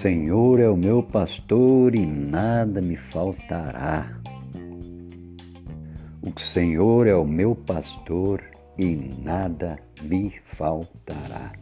Senhor é o meu pastor e nada me faltará. O Senhor é o meu pastor e nada me faltará.